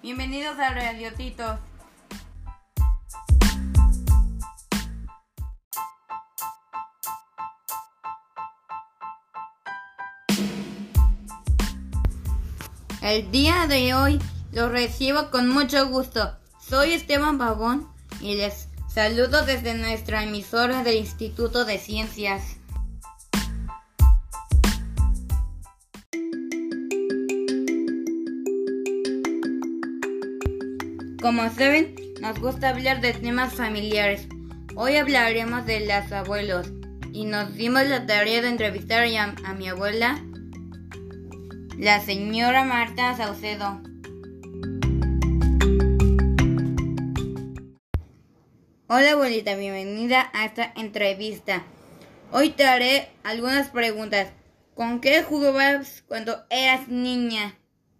Bienvenidos a Radiotitos. El día de hoy los recibo con mucho gusto. Soy Esteban Pavón y les saludo desde nuestra emisora del Instituto de Ciencias. Como saben, nos gusta hablar de temas familiares. Hoy hablaremos de los abuelos y nos dimos la tarea de entrevistar a, a mi abuela, la señora Marta Saucedo. Hola abuelita, bienvenida a esta entrevista. Hoy te haré algunas preguntas. ¿Con qué jugabas cuando eras niña?